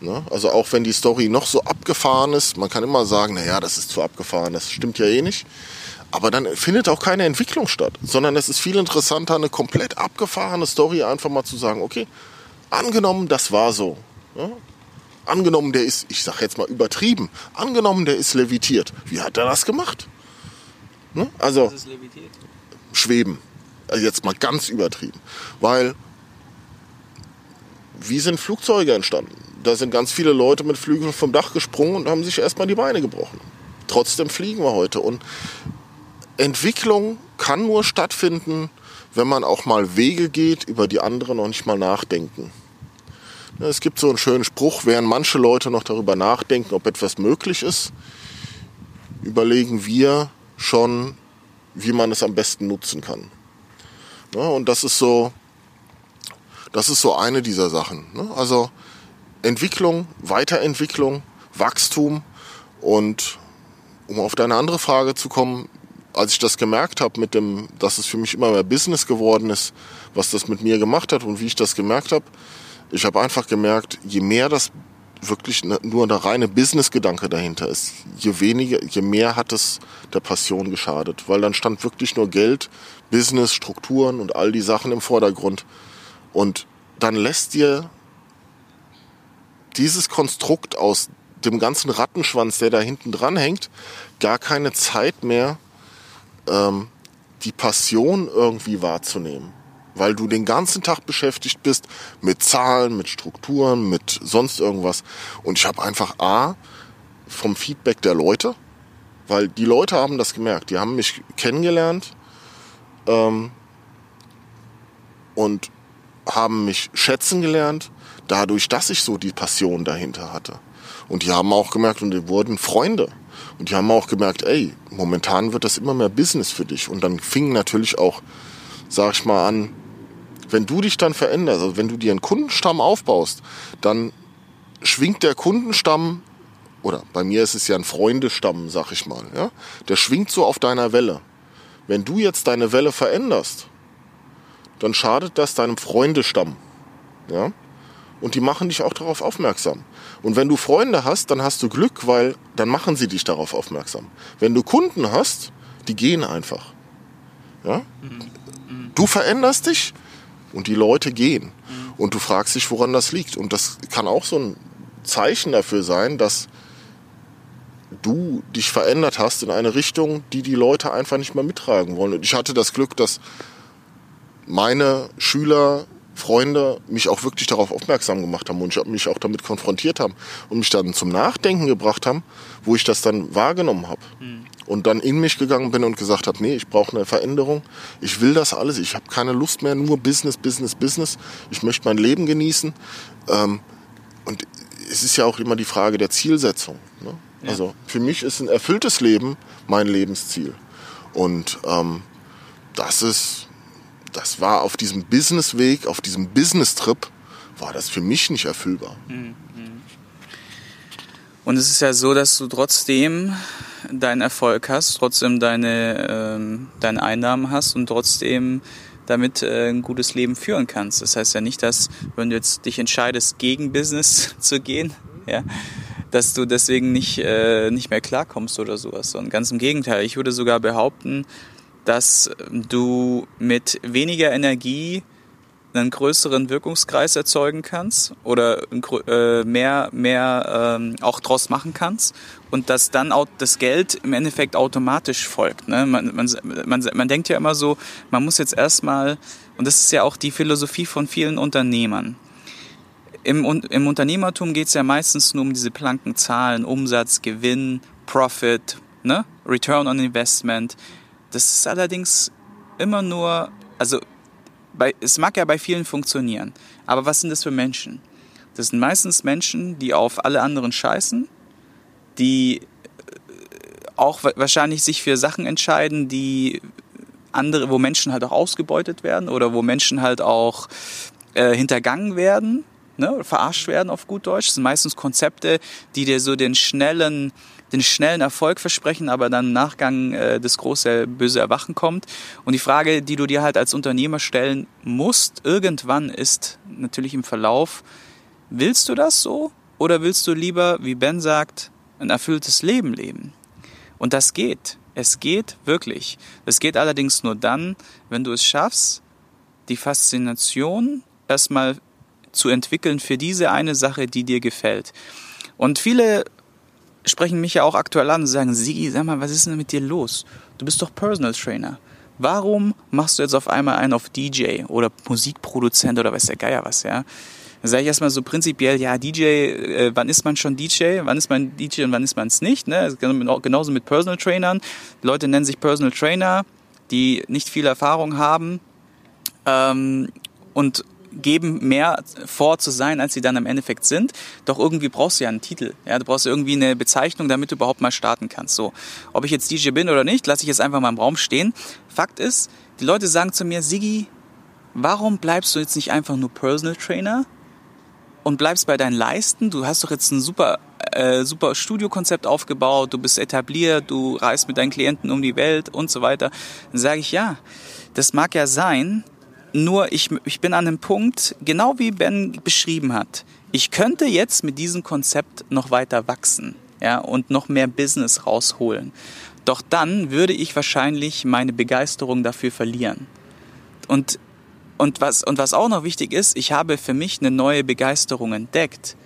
Ne? Also auch wenn die Story noch so abgefahren ist, man kann immer sagen, naja, das ist zu abgefahren, das stimmt ja eh nicht. Aber dann findet auch keine Entwicklung statt, sondern es ist viel interessanter, eine komplett abgefahrene Story einfach mal zu sagen, okay, angenommen, das war so. Ja? Angenommen, der ist, ich sag jetzt mal übertrieben, angenommen, der ist levitiert. Wie hat er das gemacht? Ne? Also, schweben. Also jetzt mal ganz übertrieben. Weil, wie sind Flugzeuge entstanden? da sind ganz viele Leute mit Flügeln vom Dach gesprungen und haben sich erstmal die Beine gebrochen. Trotzdem fliegen wir heute. Und Entwicklung kann nur stattfinden, wenn man auch mal Wege geht, über die anderen noch nicht mal nachdenken. Es gibt so einen schönen Spruch, während manche Leute noch darüber nachdenken, ob etwas möglich ist, überlegen wir schon, wie man es am besten nutzen kann. Und das ist so, das ist so eine dieser Sachen. Also Entwicklung, Weiterentwicklung, Wachstum. Und um auf deine andere Frage zu kommen, als ich das gemerkt habe, mit dem, dass es für mich immer mehr Business geworden ist, was das mit mir gemacht hat und wie ich das gemerkt habe, ich habe einfach gemerkt, je mehr das wirklich nur eine reine Business-Gedanke dahinter ist, je weniger, je mehr hat es der Passion geschadet, weil dann stand wirklich nur Geld, Business, Strukturen und all die Sachen im Vordergrund. Und dann lässt dir dieses Konstrukt aus dem ganzen Rattenschwanz, der da hinten dran hängt, gar keine Zeit mehr, ähm, die Passion irgendwie wahrzunehmen. Weil du den ganzen Tag beschäftigt bist mit Zahlen, mit Strukturen, mit sonst irgendwas. Und ich habe einfach A, vom Feedback der Leute, weil die Leute haben das gemerkt, die haben mich kennengelernt ähm, und haben mich schätzen gelernt dadurch, dass ich so die Passion dahinter hatte. Und die haben auch gemerkt, und die wurden Freunde. Und die haben auch gemerkt, ey, momentan wird das immer mehr Business für dich. Und dann fing natürlich auch, sag ich mal, an, wenn du dich dann veränderst, also wenn du dir einen Kundenstamm aufbaust, dann schwingt der Kundenstamm, oder bei mir ist es ja ein Freundestamm, sag ich mal, ja, der schwingt so auf deiner Welle. Wenn du jetzt deine Welle veränderst, dann schadet das deinem Freundestamm. Ja? und die machen dich auch darauf aufmerksam. Und wenn du Freunde hast, dann hast du Glück, weil dann machen sie dich darauf aufmerksam. Wenn du Kunden hast, die gehen einfach. Ja? Du veränderst dich und die Leute gehen. Und du fragst dich, woran das liegt. Und das kann auch so ein Zeichen dafür sein, dass du dich verändert hast in eine Richtung, die die Leute einfach nicht mehr mittragen wollen. Und ich hatte das Glück, dass meine Schüler Freunde mich auch wirklich darauf aufmerksam gemacht haben und mich auch damit konfrontiert haben und mich dann zum Nachdenken gebracht haben, wo ich das dann wahrgenommen habe. Mhm. Und dann in mich gegangen bin und gesagt habe, nee, ich brauche eine Veränderung. Ich will das alles. Ich habe keine Lust mehr, nur Business, Business, Business. Ich möchte mein Leben genießen. Ähm, und es ist ja auch immer die Frage der Zielsetzung. Ne? Ja. Also für mich ist ein erfülltes Leben mein Lebensziel. Und ähm, das ist das war auf diesem Businessweg, auf diesem Business-Trip, war das für mich nicht erfüllbar. Mhm. Und es ist ja so, dass du trotzdem deinen Erfolg hast, trotzdem deine, äh, deine Einnahmen hast und trotzdem damit äh, ein gutes Leben führen kannst. Das heißt ja nicht, dass wenn du jetzt dich entscheidest, gegen Business zu gehen, ja, dass du deswegen nicht, äh, nicht mehr klarkommst oder sowas. Und ganz im Gegenteil, ich würde sogar behaupten, dass du mit weniger Energie einen größeren Wirkungskreis erzeugen kannst oder äh, mehr, mehr ähm, auch draus machen kannst und dass dann auch das Geld im Endeffekt automatisch folgt. Ne? Man, man, man, man denkt ja immer so, man muss jetzt erstmal, und das ist ja auch die Philosophie von vielen Unternehmern. Im, im Unternehmertum geht es ja meistens nur um diese planken Zahlen, Umsatz, Gewinn, Profit, ne? Return on Investment. Das ist allerdings immer nur, also bei, es mag ja bei vielen funktionieren, aber was sind das für Menschen? Das sind meistens Menschen, die auf alle anderen scheißen, die äh, auch wahrscheinlich sich für Sachen entscheiden, die andere, wo Menschen halt auch ausgebeutet werden oder wo Menschen halt auch äh, hintergangen werden, ne, verarscht werden auf gut Deutsch. Das sind meistens Konzepte, die dir so den schnellen den schnellen Erfolg versprechen, aber dann im Nachgang äh, das große böse Erwachen kommt. Und die Frage, die du dir halt als Unternehmer stellen musst, irgendwann ist natürlich im Verlauf, willst du das so oder willst du lieber, wie Ben sagt, ein erfülltes Leben leben? Und das geht. Es geht wirklich. Es geht allerdings nur dann, wenn du es schaffst, die Faszination erstmal zu entwickeln für diese eine Sache, die dir gefällt. Und viele sprechen mich ja auch aktuell an und sagen, Sigi, sag mal, was ist denn mit dir los? Du bist doch Personal Trainer. Warum machst du jetzt auf einmal einen auf DJ oder Musikproduzent oder weiß der Geier was, ja? Dann sage ich erstmal so prinzipiell, ja, DJ, äh, wann ist man schon DJ, wann ist man DJ und wann ist man es nicht, ne? Genauso mit Personal Trainern. Die Leute nennen sich Personal Trainer, die nicht viel Erfahrung haben ähm, und geben mehr vor zu sein, als sie dann im Endeffekt sind. Doch irgendwie brauchst du ja einen Titel. Ja, du brauchst irgendwie eine Bezeichnung, damit du überhaupt mal starten kannst. So, ob ich jetzt DJ bin oder nicht, lasse ich jetzt einfach mal im Raum stehen. Fakt ist, die Leute sagen zu mir, Sigi, warum bleibst du jetzt nicht einfach nur Personal Trainer und bleibst bei deinen Leisten? Du hast doch jetzt ein super äh, super Studiokonzept aufgebaut, du bist etabliert, du reist mit deinen Klienten um die Welt und so weiter. Dann sage ich, ja, das mag ja sein, nur ich, ich bin an einem Punkt, genau wie Ben beschrieben hat. Ich könnte jetzt mit diesem Konzept noch weiter wachsen ja, und noch mehr Business rausholen. Doch dann würde ich wahrscheinlich meine Begeisterung dafür verlieren. Und, und, was, und was auch noch wichtig ist, ich habe für mich eine neue Begeisterung entdeckt.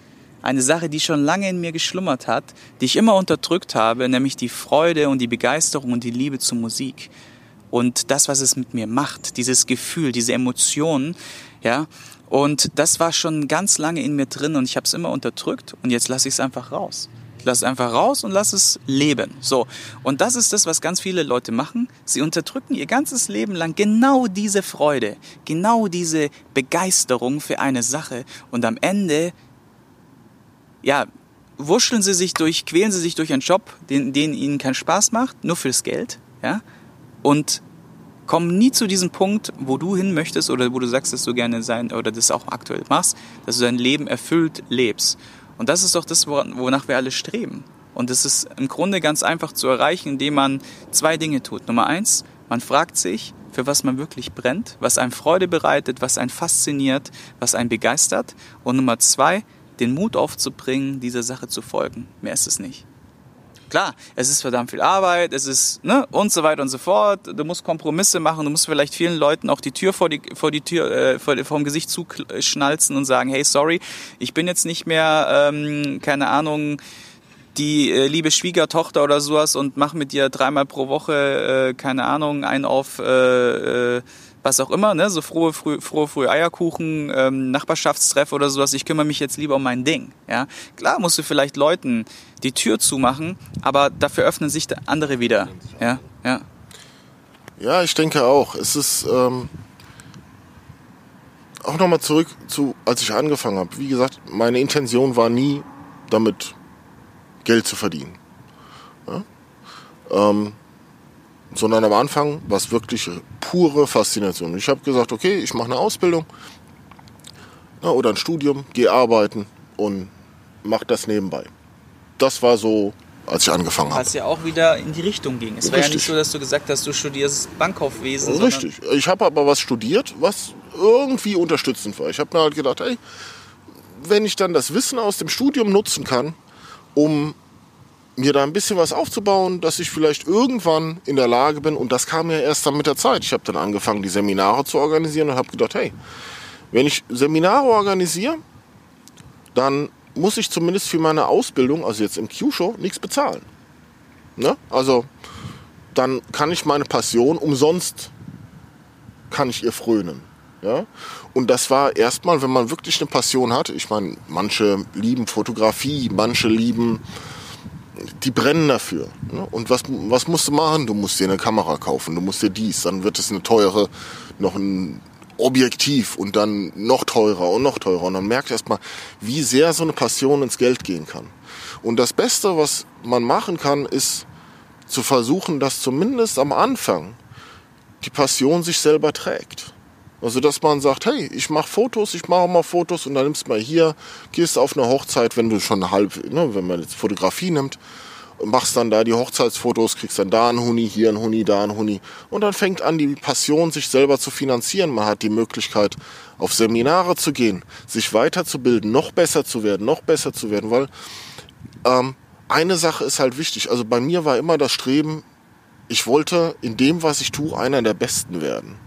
Eine Sache, die schon lange in mir geschlummert hat, die ich immer unterdrückt habe, nämlich die Freude und die Begeisterung und die Liebe zur Musik und das, was es mit mir macht, dieses Gefühl, diese Emotionen, ja. Und das war schon ganz lange in mir drin und ich habe es immer unterdrückt und jetzt lasse ich es einfach raus. Ich lasse es einfach raus und lasse es leben. So. Und das ist das, was ganz viele Leute machen. Sie unterdrücken ihr ganzes Leben lang genau diese Freude, genau diese Begeisterung für eine Sache und am Ende, ja, wuscheln sie sich durch, quälen sie sich durch einen Job, den, den ihnen keinen Spaß macht, nur fürs Geld, ja und kommen nie zu diesem Punkt, wo du hin möchtest oder wo du sagst, dass du gerne sein oder das auch aktuell machst, dass du dein Leben erfüllt lebst. Und das ist doch das, wonach wir alle streben. Und das ist im Grunde ganz einfach zu erreichen, indem man zwei Dinge tut. Nummer eins, man fragt sich, für was man wirklich brennt, was einem Freude bereitet, was einen fasziniert, was einen begeistert. Und Nummer zwei, den Mut aufzubringen, dieser Sache zu folgen. Mehr ist es nicht. Klar, es ist verdammt viel Arbeit, es ist, ne, und so weiter und so fort. Du musst Kompromisse machen, du musst vielleicht vielen Leuten auch die Tür vor die, vor die Tür, äh, vor, dem Gesicht zuschnalzen und sagen, hey, sorry, ich bin jetzt nicht mehr, ähm, keine Ahnung, die äh, liebe Schwiegertochter oder sowas und mach mit dir dreimal pro Woche, äh, keine Ahnung, einen auf, äh, äh, was auch immer, ne, so frohe, früh, frohe, frühe Eierkuchen, ähm, Nachbarschaftstreff oder sowas. Ich kümmere mich jetzt lieber um mein Ding. Ja, klar musst du vielleicht Leuten die Tür zumachen, aber dafür öffnen sich andere wieder. Ja, ja. Ja, ich denke auch. Es ist ähm, auch nochmal zurück zu, als ich angefangen habe. Wie gesagt, meine Intention war nie, damit Geld zu verdienen. Ja? Ähm, sondern am Anfang war es wirklich pure Faszination. Ich habe gesagt, okay, ich mache eine Ausbildung na, oder ein Studium, gehe arbeiten und mache das nebenbei. Das war so, als ich angefangen habe. Was ja auch wieder in die Richtung ging. Es Richtig. war ja nicht so, dass du gesagt hast, du studierst Bankkaufwesen. Richtig. Ich habe aber was studiert, was irgendwie unterstützend war. Ich habe mir halt gedacht, hey, wenn ich dann das Wissen aus dem Studium nutzen kann, um mir da ein bisschen was aufzubauen, dass ich vielleicht irgendwann in der Lage bin, und das kam ja erst dann mit der Zeit. Ich habe dann angefangen, die Seminare zu organisieren und habe gedacht, hey, Wenn ich Seminare organisiere, dann muss ich zumindest für meine Ausbildung, also jetzt im Q-Show, nichts bezahlen. Ne? Also dann kann ich meine Passion umsonst, kann ich ihr frönen. Ja? Und das war erstmal, wenn man wirklich eine Passion hat, ich meine, manche lieben Fotografie, manche lieben, die brennen dafür. Ne? Und was, was musst du machen? Du musst dir eine Kamera kaufen, du musst dir dies, dann wird es eine teure, noch ein Objektiv und dann noch teurer und noch teurer. Und dann merkt erstmal, wie sehr so eine Passion ins Geld gehen kann. Und das Beste, was man machen kann, ist zu versuchen, dass zumindest am Anfang die Passion sich selber trägt. Also dass man sagt, hey, ich mache Fotos, ich mache mal Fotos und dann nimmst du mal hier, gehst auf eine Hochzeit, wenn du schon halb, ne, wenn man jetzt Fotografie nimmt, machst dann da die Hochzeitsfotos, kriegst dann da ein Huni, hier ein Huni, da ein Huni. Und dann fängt an, die Passion sich selber zu finanzieren. Man hat die Möglichkeit, auf Seminare zu gehen, sich weiterzubilden, noch besser zu werden, noch besser zu werden, weil ähm, eine Sache ist halt wichtig. Also bei mir war immer das Streben, ich wollte in dem, was ich tue, einer der Besten werden.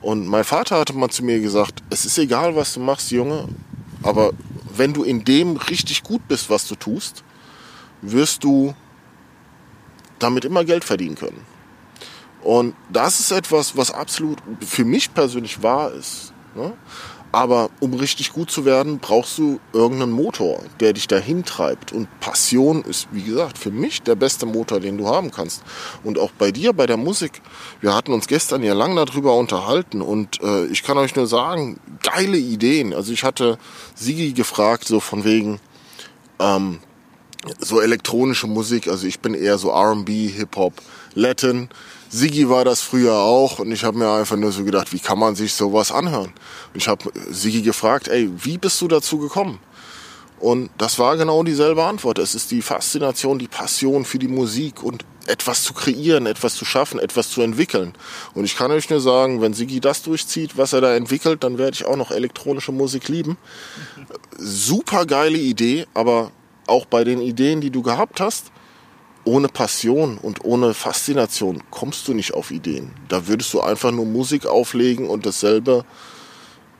Und mein Vater hatte mal zu mir gesagt, es ist egal, was du machst, Junge, aber wenn du in dem richtig gut bist, was du tust, wirst du damit immer Geld verdienen können. Und das ist etwas, was absolut für mich persönlich wahr ist. Ne? Aber um richtig gut zu werden, brauchst du irgendeinen Motor, der dich dahin treibt. Und Passion ist, wie gesagt, für mich der beste Motor, den du haben kannst. Und auch bei dir, bei der Musik. Wir hatten uns gestern ja lang darüber unterhalten. Und äh, ich kann euch nur sagen, geile Ideen. Also ich hatte Sigi gefragt, so von wegen, ähm, so elektronische Musik. Also ich bin eher so R&B, Hip-Hop, Latin. Sigi war das früher auch und ich habe mir einfach nur so gedacht, wie kann man sich sowas anhören? Und ich habe Sigi gefragt, ey, wie bist du dazu gekommen? Und das war genau dieselbe Antwort. Es ist die Faszination, die Passion für die Musik und etwas zu kreieren, etwas zu schaffen, etwas zu entwickeln. Und ich kann euch nur sagen, wenn Sigi das durchzieht, was er da entwickelt, dann werde ich auch noch elektronische Musik lieben. Super geile Idee, aber auch bei den Ideen, die du gehabt hast, ohne Passion und ohne Faszination kommst du nicht auf Ideen. Da würdest du einfach nur Musik auflegen und dasselbe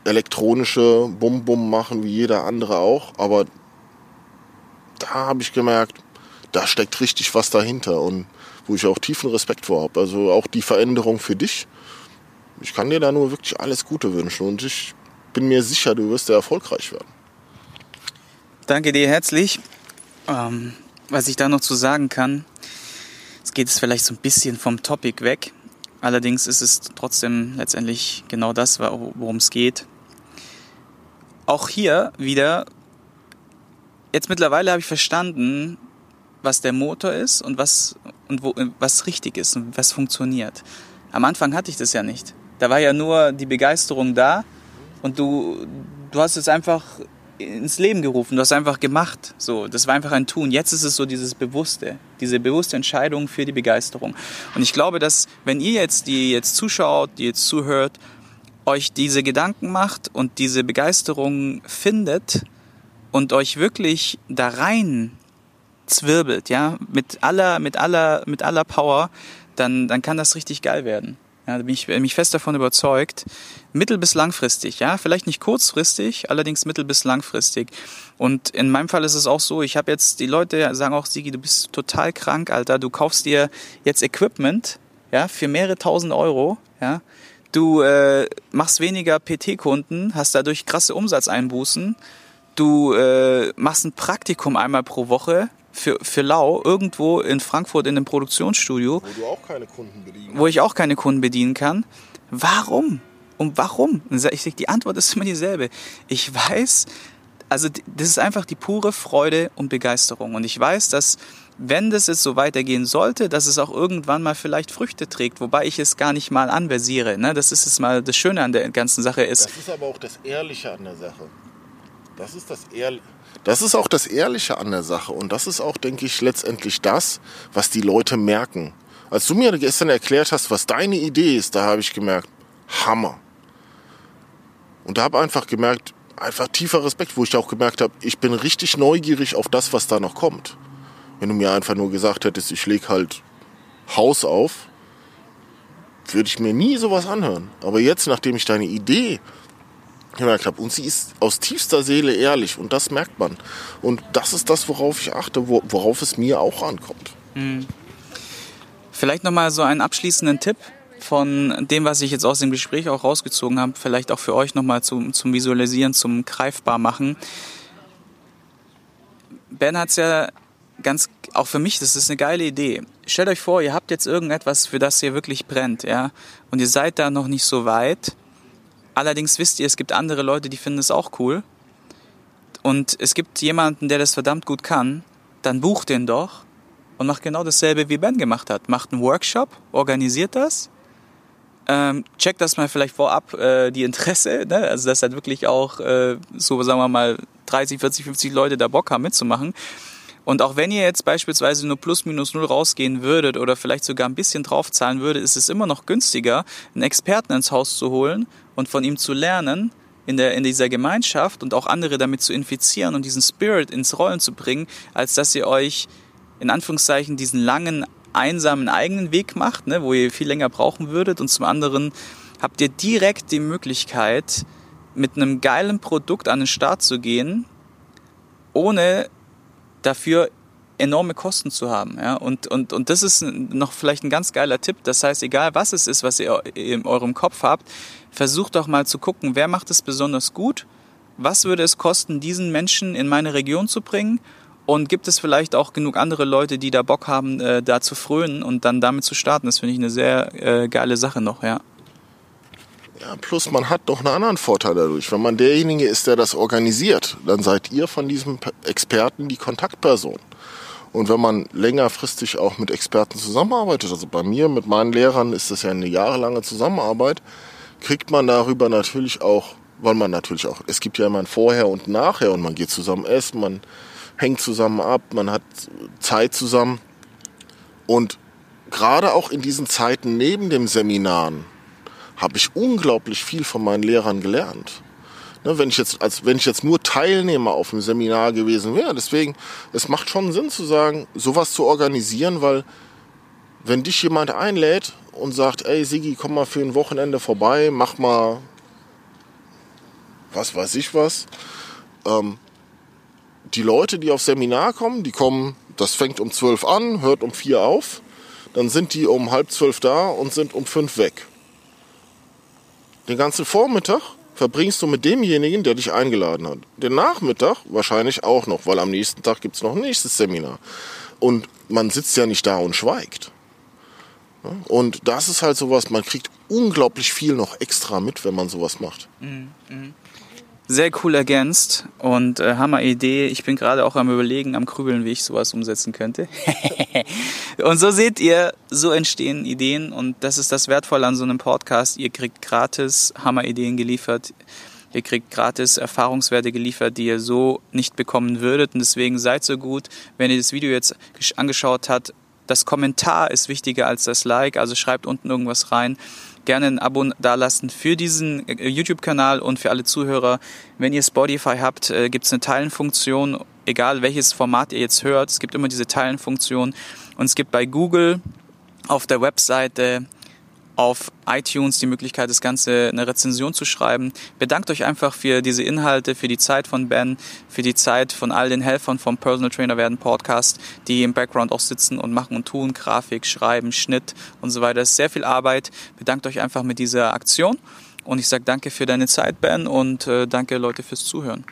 elektronische Bum-Bum machen wie jeder andere auch. Aber da habe ich gemerkt, da steckt richtig was dahinter und wo ich auch tiefen Respekt vor habe. Also auch die Veränderung für dich. Ich kann dir da nur wirklich alles Gute wünschen und ich bin mir sicher, du wirst sehr erfolgreich werden. Danke dir herzlich. Ähm, was ich da noch zu sagen kann, es geht es vielleicht so ein bisschen vom Topic weg. Allerdings ist es trotzdem letztendlich genau das, worum es geht. Auch hier wieder, jetzt mittlerweile habe ich verstanden, was der Motor ist und was, und wo, was richtig ist und was funktioniert. Am Anfang hatte ich das ja nicht. Da war ja nur die Begeisterung da und du, du hast es einfach ins Leben gerufen, du hast einfach gemacht. So, das war einfach ein Tun. Jetzt ist es so dieses bewusste, diese bewusste Entscheidung für die Begeisterung. Und ich glaube, dass wenn ihr jetzt, die jetzt zuschaut, die jetzt zuhört, euch diese Gedanken macht und diese Begeisterung findet und euch wirklich da rein zwirbelt, ja, mit aller, mit aller, mit aller Power, dann, dann kann das richtig geil werden. Ja, da bin ich, bin fest davon überzeugt. Mittel- bis langfristig, ja, vielleicht nicht kurzfristig, allerdings mittel- bis langfristig. Und in meinem Fall ist es auch so, ich habe jetzt, die Leute sagen auch, Sigi, du bist total krank, Alter, du kaufst dir jetzt Equipment, ja, für mehrere tausend Euro, ja, du äh, machst weniger PT-Kunden, hast dadurch krasse Umsatzeinbußen, du äh, machst ein Praktikum einmal pro Woche, für, für Lau irgendwo in Frankfurt in einem Produktionsstudio. Wo du auch keine Kunden bedienen Wo ich auch keine Kunden bedienen kann. Warum? Und warum? Ich sage, die Antwort ist immer dieselbe. Ich weiß, also das ist einfach die pure Freude und Begeisterung. Und ich weiß, dass wenn das jetzt so weitergehen sollte, dass es auch irgendwann mal vielleicht Früchte trägt, wobei ich es gar nicht mal anversiere. Ne? Das ist es mal das Schöne an der ganzen Sache ist. Das ist aber auch das Ehrliche an der Sache. Das ist das Ehrliche. Das ist auch das Ehrliche an der Sache und das ist auch, denke ich, letztendlich das, was die Leute merken. Als du mir gestern erklärt hast, was deine Idee ist, da habe ich gemerkt, Hammer. Und da habe einfach gemerkt, einfach tiefer Respekt, wo ich auch gemerkt habe, ich bin richtig neugierig auf das, was da noch kommt. Wenn du mir einfach nur gesagt hättest, ich lege halt Haus auf, würde ich mir nie sowas anhören. Aber jetzt, nachdem ich deine Idee gemerkt habe. Und sie ist aus tiefster Seele ehrlich und das merkt man. Und das ist das, worauf ich achte, worauf es mir auch ankommt. Mhm. Vielleicht nochmal so einen abschließenden Tipp von dem, was ich jetzt aus dem Gespräch auch rausgezogen habe, vielleicht auch für euch nochmal zum, zum Visualisieren, zum Greifbar machen. Ben hat es ja ganz, auch für mich, das ist eine geile Idee. Stellt euch vor, ihr habt jetzt irgendetwas, für das ihr wirklich brennt, ja, und ihr seid da noch nicht so weit. Allerdings wisst ihr, es gibt andere Leute, die finden es auch cool. Und es gibt jemanden, der das verdammt gut kann. Dann bucht den doch und macht genau dasselbe, wie Ben gemacht hat. Macht einen Workshop, organisiert das ähm, checkt das mal vielleicht vorab, äh, die Interesse, ne? also dass halt wirklich auch äh, so, sagen wir mal, 30, 40, 50 Leute da Bock haben mitzumachen. Und auch wenn ihr jetzt beispielsweise nur plus minus null rausgehen würdet oder vielleicht sogar ein bisschen draufzahlen würdet, ist es immer noch günstiger, einen Experten ins Haus zu holen und von ihm zu lernen, in, der, in dieser Gemeinschaft und auch andere damit zu infizieren und diesen Spirit ins Rollen zu bringen, als dass ihr euch in Anführungszeichen diesen langen einsamen eigenen Weg macht, ne, wo ihr viel länger brauchen würdet. Und zum anderen habt ihr direkt die Möglichkeit, mit einem geilen Produkt an den Start zu gehen, ohne dafür enorme Kosten zu haben. Ja? Und, und, und das ist noch vielleicht ein ganz geiler Tipp. Das heißt, egal was es ist, was ihr in eurem Kopf habt, versucht doch mal zu gucken, wer macht es besonders gut, was würde es kosten, diesen Menschen in meine Region zu bringen und gibt es vielleicht auch genug andere Leute, die da Bock haben, äh, da zu frönen und dann damit zu starten? Das finde ich eine sehr äh, geile Sache noch, ja. Ja, plus man hat noch einen anderen Vorteil dadurch. Wenn man derjenige ist, der das organisiert, dann seid ihr von diesem Experten die Kontaktperson. Und wenn man längerfristig auch mit Experten zusammenarbeitet, also bei mir mit meinen Lehrern ist das ja eine jahrelange Zusammenarbeit, kriegt man darüber natürlich auch, weil man natürlich auch, es gibt ja immer ein Vorher und Nachher und man geht zusammen essen, man hängt zusammen ab, man hat Zeit zusammen. Und gerade auch in diesen Zeiten neben dem Seminaren habe ich unglaublich viel von meinen Lehrern gelernt. Ne, wenn ich jetzt, als wenn ich jetzt nur Teilnehmer auf dem Seminar gewesen wäre, deswegen, es macht schon Sinn zu sagen, sowas zu organisieren, weil wenn dich jemand einlädt und sagt, ey Sigi, komm mal für ein Wochenende vorbei, mach mal was weiß ich was, ähm, die Leute, die aufs Seminar kommen, die kommen, das fängt um zwölf an, hört um vier auf, dann sind die um halb zwölf da und sind um fünf weg. Den ganzen Vormittag verbringst du mit demjenigen, der dich eingeladen hat. Den Nachmittag wahrscheinlich auch noch, weil am nächsten Tag gibt es noch ein nächstes Seminar. Und man sitzt ja nicht da und schweigt. Und das ist halt sowas, man kriegt unglaublich viel noch extra mit, wenn man sowas macht. Mhm. Sehr cool ergänzt und äh, Hammer Idee. Ich bin gerade auch am überlegen, am Krübeln, wie ich sowas umsetzen könnte. und so seht ihr, so entstehen Ideen und das ist das Wertvolle an so einem Podcast. Ihr kriegt gratis Hammer Ideen geliefert. Ihr kriegt gratis Erfahrungswerte geliefert, die ihr so nicht bekommen würdet. Und deswegen seid so gut, wenn ihr das Video jetzt angeschaut habt. Das Kommentar ist wichtiger als das Like, also schreibt unten irgendwas rein gerne ein Abo dalassen für diesen äh, YouTube-Kanal und für alle Zuhörer. Wenn ihr Spotify habt, äh, gibt es eine Teilenfunktion, egal welches Format ihr jetzt hört. Es gibt immer diese Teilenfunktion. Und es gibt bei Google auf der Webseite auf iTunes die Möglichkeit, das Ganze eine Rezension zu schreiben. Bedankt euch einfach für diese Inhalte, für die Zeit von Ben, für die Zeit von all den Helfern vom Personal Trainer werden Podcast, die im Background auch sitzen und machen und tun, Grafik, Schreiben, Schnitt und so weiter. Das ist sehr viel Arbeit. Bedankt euch einfach mit dieser Aktion. Und ich sage danke für deine Zeit, Ben, und äh, danke Leute fürs Zuhören.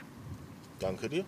Danke dir.